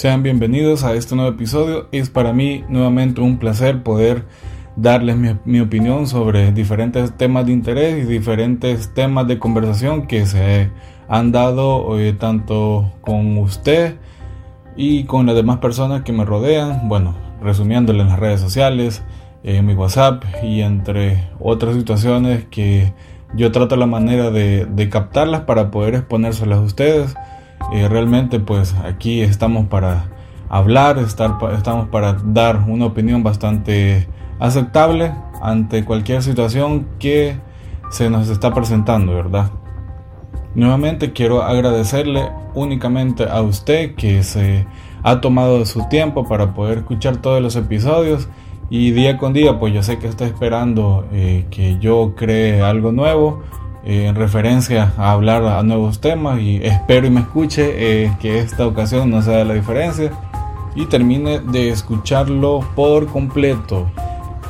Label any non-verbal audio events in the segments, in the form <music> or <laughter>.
Sean bienvenidos a este nuevo episodio. Es para mí nuevamente un placer poder darles mi, opinión sobre diferentes temas de interés y diferentes temas de conversación que se han dado eh, tanto con usted y con las demás personas que me rodean. Bueno, resumiéndole en las redes sociales, en mi WhatsApp y entre otras situaciones que yo trato la manera de, de captarlas para poder exponérselas a ustedes. Eh, realmente pues aquí estamos para hablar, estar, estamos para dar una opinión bastante aceptable ante cualquier situación que se nos está presentando, ¿verdad? Nuevamente quiero agradecerle únicamente a usted que se ha tomado su tiempo para poder escuchar todos los episodios y día con día pues yo sé que está esperando eh, que yo cree algo nuevo eh, en referencia a hablar a nuevos temas y espero y me escuche eh, que esta ocasión no sea la diferencia y termine de escucharlo por completo.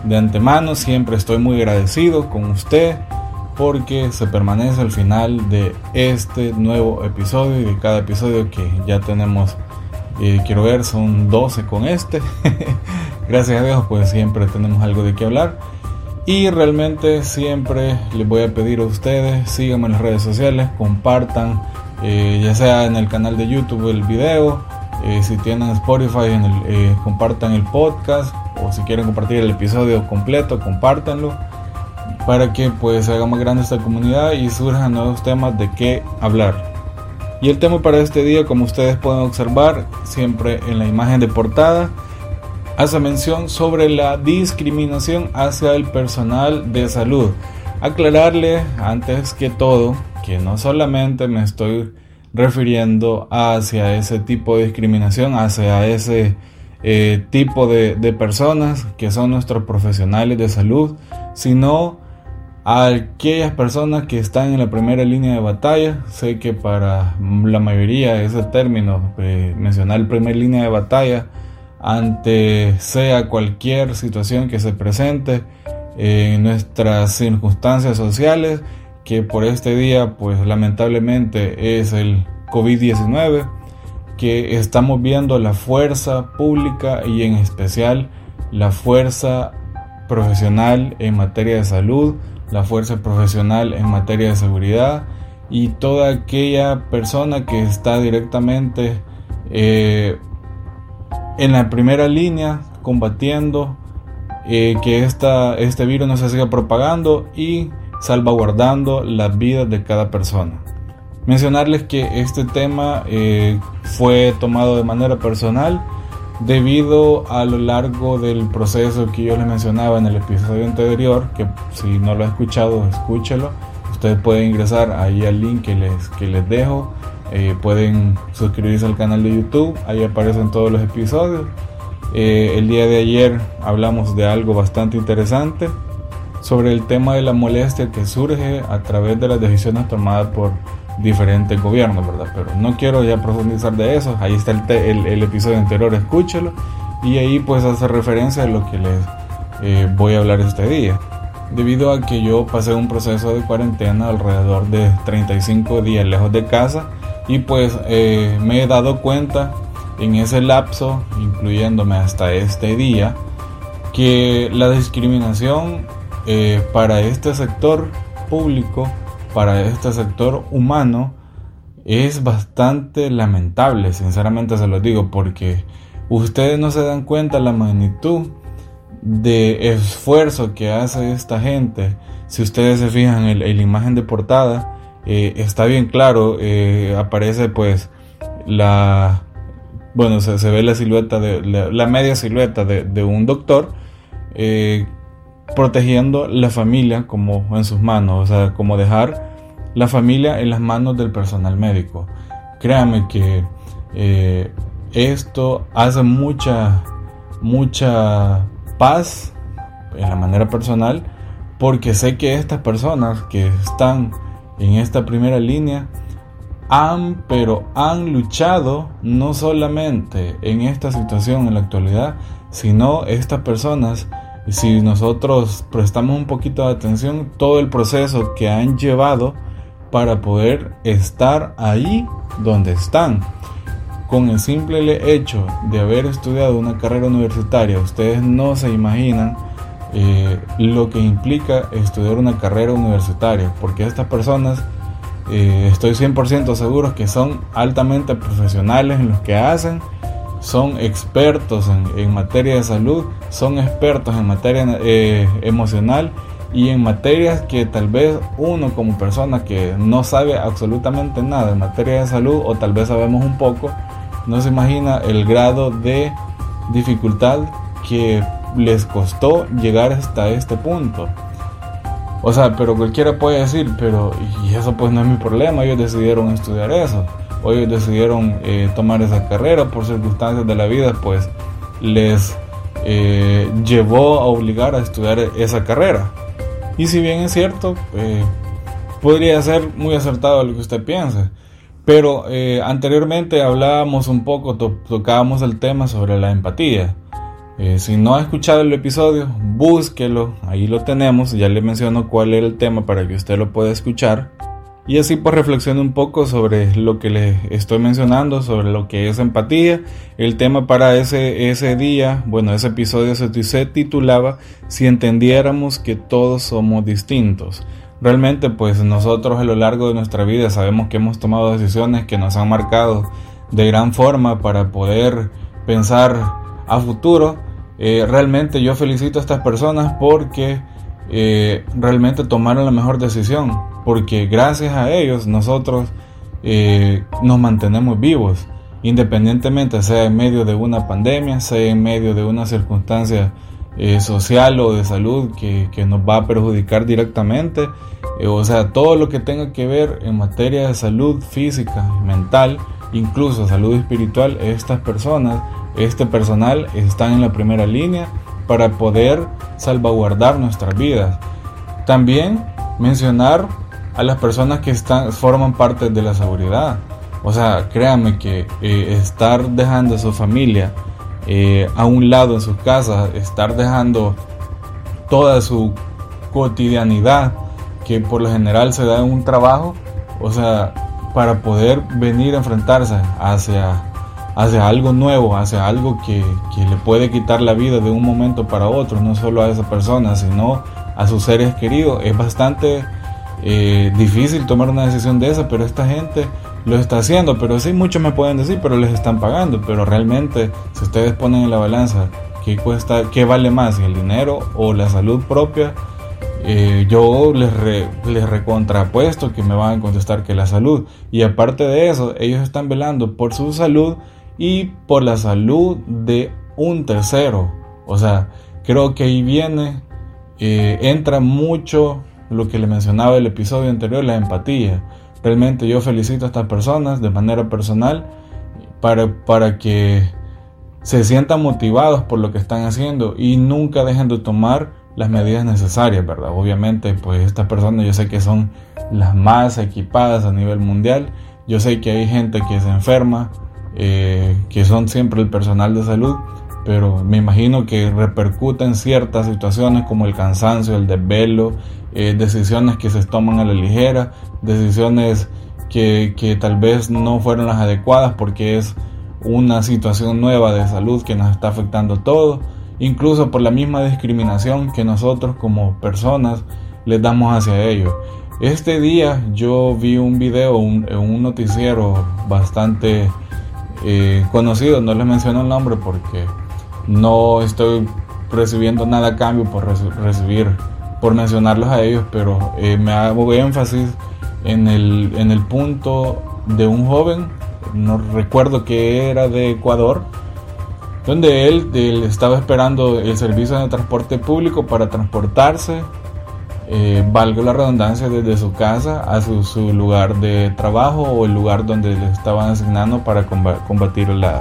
De antemano siempre estoy muy agradecido con usted porque se permanece al final de este nuevo episodio y de cada episodio que ya tenemos, eh, quiero ver, son 12 con este. <laughs> Gracias a Dios pues siempre tenemos algo de qué hablar. Y realmente siempre les voy a pedir a ustedes, síganme en las redes sociales, compartan, eh, ya sea en el canal de YouTube el video, eh, si tienen Spotify, en el, eh, compartan el podcast, o si quieren compartir el episodio completo, compártanlo, para que pues se haga más grande esta comunidad y surjan nuevos temas de qué hablar. Y el tema para este día, como ustedes pueden observar, siempre en la imagen de portada, hace mención sobre la discriminación hacia el personal de salud. Aclararle antes que todo que no solamente me estoy refiriendo hacia ese tipo de discriminación, hacia ese eh, tipo de, personas que son nuestros profesionales de salud, sino a aquellas personas que están en la primera línea de batalla. Sé que para la mayoría ese término, eh, mencionar primera línea de batalla, ante sea cualquier situación que se presente en nuestras circunstancias sociales, que por este día pues lamentablemente es el COVID-19, que estamos viendo la fuerza pública y en especial la fuerza profesional en materia de salud, la fuerza profesional en materia de seguridad y toda aquella persona que está directamente eh, en la primera línea combatiendo eh, que este virus no se siga propagando y salvaguardando las vidas de cada persona. Mencionarles que este tema eh, fue tomado de manera personal debido a lo largo del proceso que yo les mencionaba en el episodio anterior, que si no lo ha escuchado, escúchelo. Ustedes pueden ingresar ahí al link que les, que les dejo eh, pueden suscribirse al canal de YouTube, ahí aparecen todos los episodios. Eh, el día de ayer hablamos de algo bastante interesante sobre el tema de la molestia que surge a través de las decisiones tomadas por diferentes gobiernos, ¿verdad? Pero no quiero ya profundizar de eso, ahí está el, el, episodio anterior, escúchelo y ahí pues hace referencia a lo que les eh, voy a hablar este día. Debido a que yo pasé un proceso de cuarentena alrededor de 35 días lejos de casa, y pues eh, me he dado cuenta en ese lapso, incluyéndome hasta este día, que la discriminación eh, para este sector público, para este sector humano, es bastante lamentable, sinceramente se lo digo, porque ustedes no se dan cuenta la magnitud de esfuerzo que hace esta gente. Si ustedes se fijan en la imagen de portada, eh, está bien claro, eh, aparece pues la, bueno, se, ve la silueta de, la, media silueta de, un doctor eh, protegiendo la familia como en sus manos, o sea, como dejar la familia en las manos del personal médico. Créame que esto hace mucha, mucha paz en la manera personal, porque sé que estas personas que están en esta primera línea han, pero han luchado no solamente en esta situación en la actualidad, sino estas personas, si nosotros prestamos un poquito de atención, todo el proceso que han llevado para poder estar ahí donde están. con el simple hecho de haber estudiado una carrera universitaria, ustedes no se imaginan eh, lo que implica estudiar una carrera universitaria, porque estas personas eh, estoy 100% seguro que son altamente profesionales en lo que hacen, son expertos en, materia de salud, son expertos en materia eh, emocional y en materias que tal vez uno como persona que no sabe absolutamente nada en materia de salud o tal vez sabemos un poco, no se imagina el grado de dificultad que les costó llegar hasta este punto. O sea, pero cualquiera puede decir, pero y eso pues no es mi problema, ellos decidieron estudiar eso, o ellos decidieron eh, tomar esa carrera por circunstancias de la vida, pues les eh, llevó a obligar a estudiar esa carrera. Y si bien es cierto, eh, podría ser muy acertado lo que usted piensa. Pero anteriormente hablábamos un poco, tocábamos el tema sobre la empatía. Eh, si no ha escuchado el episodio, búsquelo, ahí lo tenemos, ya le menciono cuál era el tema para que usted lo pueda escuchar. Y así pues reflexione un poco sobre lo que le estoy mencionando, sobre lo que es empatía. El tema para ese, ese día, bueno, ese episodio se, se titulaba Si entendiéramos que todos somos distintos. Realmente pues nosotros a lo largo de nuestra vida sabemos que hemos tomado decisiones que nos han marcado de gran forma para poder pensar a futuro. Eh, realmente yo felicito a estas personas porque eh, realmente tomaron la mejor decisión, porque gracias a ellos nosotros eh, nos mantenemos vivos, independientemente sea en medio de una pandemia, sea en medio de una circunstancia social o de salud que, nos va a perjudicar directamente. O sea, todo lo que tenga que ver en materia de salud física, mental, incluso salud espiritual, estas personas, este personal están en la primera línea para poder salvaguardar nuestras vidas. También mencionar a las personas que están, forman parte de la seguridad. O sea, créanme que eh, estar dejando a su familia eh, a un lado en sus casas, estar dejando toda su cotidianidad que por lo general se da en un trabajo, o sea, para poder venir a enfrentarse hacia, hacia algo nuevo, hacia algo que, le puede quitar la vida de un momento para otro, no solo a esa persona, sino a sus seres queridos, es bastante eh, difícil tomar una decisión de esa, pero esta gente lo está haciendo, pero sí muchos me pueden decir, pero les están pagando, pero realmente si ustedes ponen en la balanza qué cuesta, qué vale más, el dinero o la salud propia, eh, yo les, les recontrapuesto que me van a contestar que la salud. Y aparte de eso, ellos están velando por su salud y por la salud de un tercero. O sea, creo que ahí viene, eh, entra mucho lo que le mencionaba el episodio anterior, la empatía. Realmente yo felicito a estas personas de manera personal para, para que se sientan motivados por lo que están haciendo y nunca dejen de tomar las medidas necesarias, ¿verdad? Obviamente, pues estas personas yo sé que son las más equipadas a nivel mundial. Yo sé que hay gente que se enferma, eh, que son siempre el personal de salud, pero me imagino que repercuten ciertas situaciones como el cansancio, el desvelo, eh, decisiones que se toman a la ligera, decisiones que, que, tal vez no fueron las adecuadas porque es una situación nueva de salud que nos está afectando a todos, incluso por la misma discriminación que nosotros como personas les damos hacia ellos. Este día yo vi un video, un, un noticiero bastante eh, conocido, no les menciono el nombre porque no estoy recibiendo nada a cambio por recibir, por mencionarlos a ellos, pero eh, me hago énfasis en el, en el punto de un joven, no recuerdo que era de Ecuador, donde él, estaba esperando el servicio de transporte público para transportarse, eh, valga la redundancia, desde su casa a su, lugar de trabajo o el lugar donde le estaban asignando para combatir la,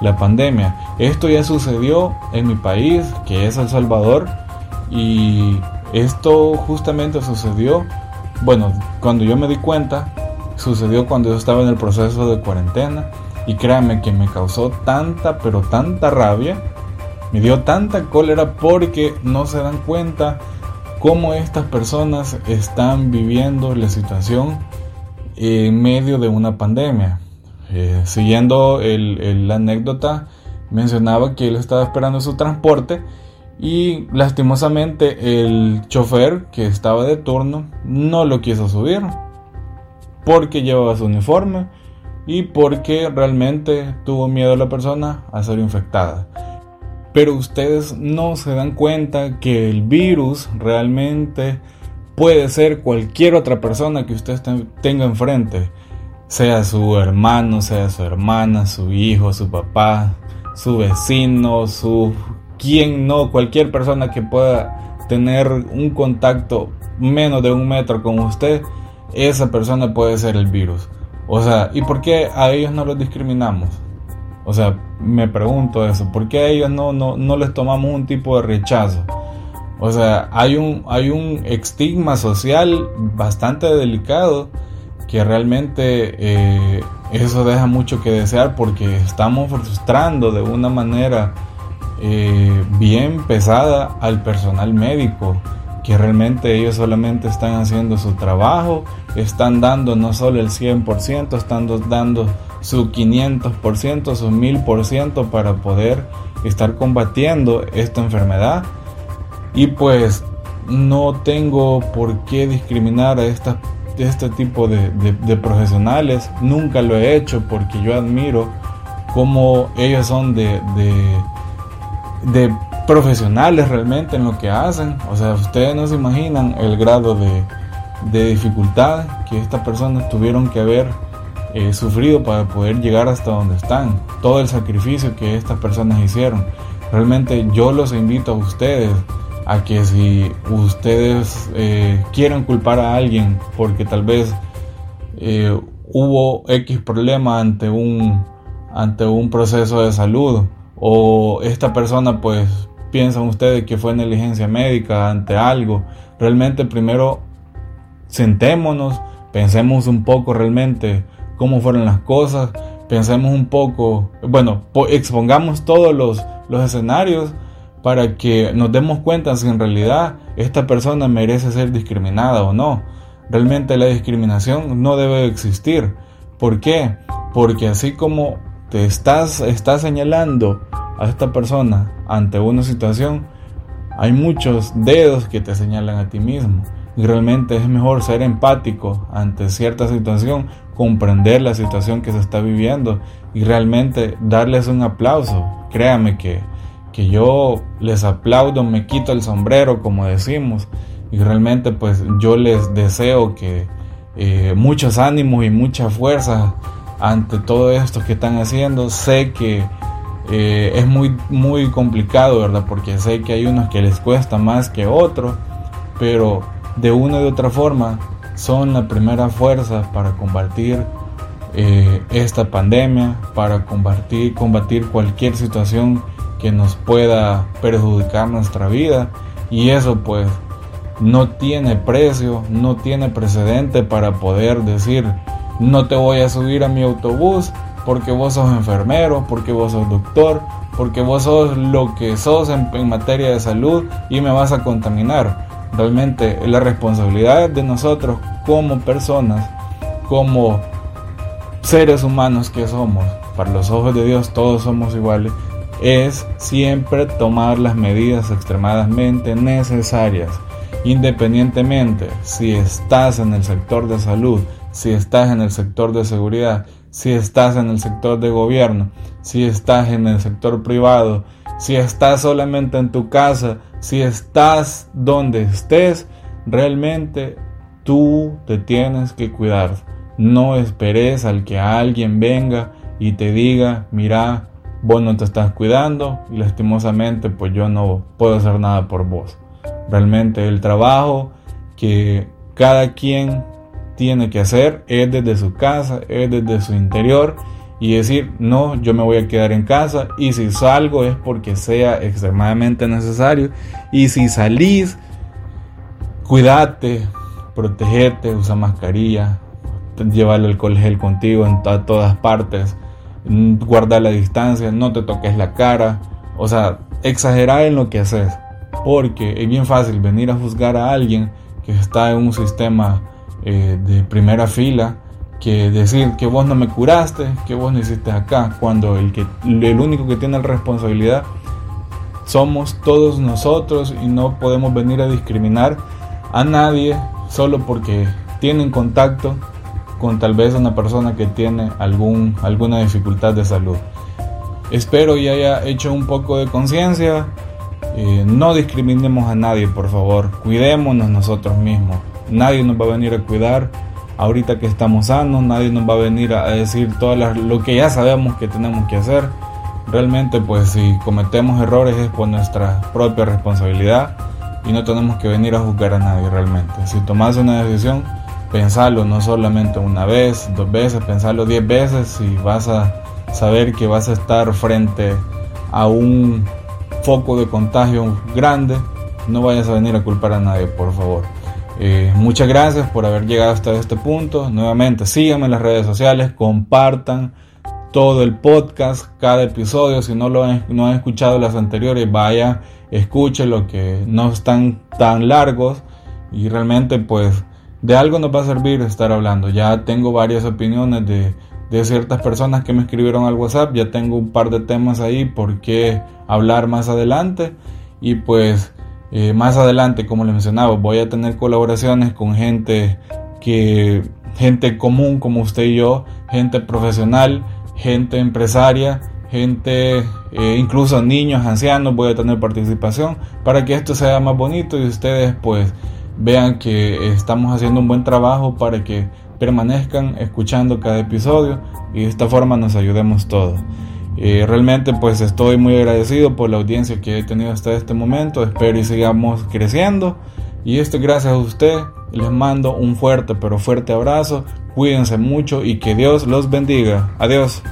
la pandemia. Esto ya sucedió en mi país, que es El Salvador, y esto justamente sucedió, bueno, cuando yo me di cuenta, sucedió cuando yo estaba en el proceso de cuarentena, y créanme que me causó tanta, pero tanta rabia, me dio tanta cólera porque no se dan cuenta cómo estas personas están viviendo la situación en medio de una pandemia. eh, siguiendo la anécdota, mencionaba que él estaba esperando su transporte y lastimosamente el chofer que estaba de turno no lo quiso subir porque llevaba su uniforme y porque realmente tuvo miedo a la persona a ser infectada. Pero ustedes no se dan cuenta que el virus realmente puede ser cualquier otra persona que usted tenga enfrente, sea su hermano, sea su hermana, su hijo, su papá, su vecino, su quien no, cualquier persona que pueda tener un contacto menos de un metro con usted, esa persona puede ser el virus. O sea, ¿y por qué a ellos no los discriminamos? O sea, me pregunto eso, ¿por qué a ellos no, no, no les tomamos un tipo de rechazo? O sea, hay un, hay un estigma social bastante delicado que realmente eh, eso deja mucho que desear porque estamos frustrando de una manera eh, bien pesada al personal médico que realmente ellos solamente están haciendo su trabajo, están dando no solo el 100%, están dando su 500%, su 1000% para poder estar combatiendo esta enfermedad. Y pues no tengo por qué discriminar a este tipo de, profesionales, nunca lo he hecho porque yo admiro cómo ellos son de, de profesionales realmente en lo que hacen. O sea, ustedes no se imaginan el grado de, dificultad que estas personas tuvieron que haber eh, sufrido para poder llegar hasta donde están. Todo el sacrificio que estas personas hicieron. Realmente yo los invito a ustedes a que si ustedes eh, quieren culpar a alguien porque tal vez eh, hubo X problema ante un, ante un proceso de salud o esta persona pues piensan ustedes que fue negligencia médica ante algo. Realmente primero sentémonos, pensemos un poco realmente cómo fueron las cosas, pensemos un poco, bueno, expongamos todos los, los escenarios para que nos demos cuenta si en realidad esta persona merece ser discriminada o no. Realmente la discriminación no debe existir. ¿Por qué? Porque así como te estás, estás señalando a esta persona ante una situación, hay muchos dedos que te señalan a ti mismo. Y realmente es mejor ser empático ante cierta situación, comprender la situación que se está viviendo y realmente darles un aplauso. Créame que, que yo les aplaudo, me quito el sombrero, como decimos, y realmente pues yo les deseo que eh, muchos ánimos y mucha fuerza ante todo esto que están haciendo. Sé que eh, es muy, muy complicado, ¿verdad? Porque sé que hay unos que les cuesta más que otros, pero de una u otra forma son la primera fuerza para combatir eh, esta pandemia, para combatir, combatir cualquier situación que nos pueda perjudicar nuestra vida. Y eso pues no tiene precio, no tiene precedente para poder decir, no te voy a subir a mi autobús porque vos sos enfermero, porque vos sos doctor, porque vos sos lo que sos en, materia de salud y me vas a contaminar. Realmente la responsabilidad de nosotros como personas, como seres humanos que somos, para los ojos de Dios todos somos iguales, es siempre tomar las medidas extremadamente necesarias, independientemente si estás en el sector de salud, si estás en el sector de seguridad, si estás en el sector de gobierno, si estás en el sector privado, si estás solamente en tu casa, si estás donde estés, realmente tú te tienes que cuidar. No esperes al que alguien venga y te diga, mira, vos no te estás cuidando y lastimosamente pues yo no puedo hacer nada por vos. Realmente el trabajo que cada quien tiene que hacer es desde su casa, es desde su interior y decir, no, yo me voy a quedar en casa y si salgo es porque sea extremadamente necesario y si salís, cuídate, protegete, usa mascarilla, lleva el alcohol contigo en todas partes, guarda la distancia, no te toques la cara, o sea, exagerar en lo que haces, porque es bien fácil venir a juzgar a alguien que está en un sistema eh, de primera fila que decir que vos no me curaste, que vos no hiciste acá, cuando el, que, el único que tiene la responsabilidad somos todos nosotros y no podemos venir a discriminar a nadie solo porque tienen contacto con tal vez una persona que tiene algún, alguna dificultad de salud. Espero y haya hecho un poco de conciencia. Eh, no discriminemos a nadie, por favor. Cuidémonos nosotros mismos. Nadie nos va a venir a cuidar ahorita que estamos sanos. Nadie nos va a venir a decir todo lo que ya sabemos que tenemos que hacer. Realmente, pues si cometemos errores es por nuestra propia responsabilidad y no tenemos que venir a juzgar a nadie realmente. Si tomas una decisión, pensarlo no solamente una vez, dos veces, pensarlo diez veces y vas a saber que vas a estar frente a un foco de contagio grande, no vayas a venir a culpar a nadie, por favor. Eh, muchas gracias por haber llegado hasta este punto. Nuevamente, síganme en las redes sociales, compartan todo el podcast, cada episodio. Si no lo han, no han escuchado las anteriores, vaya, escuche lo que no están tan largos y realmente pues de algo nos va a servir estar hablando. Ya tengo varias opiniones de de ciertas personas que me escribieron al WhatsApp. Ya tengo un par de temas ahí por qué hablar más adelante. Y pues eh, más adelante, como les mencionaba, voy a tener colaboraciones con gente que gente común como usted y yo, gente profesional, gente empresaria, gente, eh, incluso niños, ancianos, voy a tener participación para que esto sea más bonito y ustedes pues vean que estamos haciendo un buen trabajo para que permanezcan escuchando cada episodio y de esta forma nos ayudemos todos. Eh, realmente pues estoy muy agradecido por la audiencia que he tenido hasta este momento, espero y sigamos creciendo. Y esto gracias a usted, les mando un fuerte pero fuerte abrazo, cuídense mucho y que Dios los bendiga, adiós.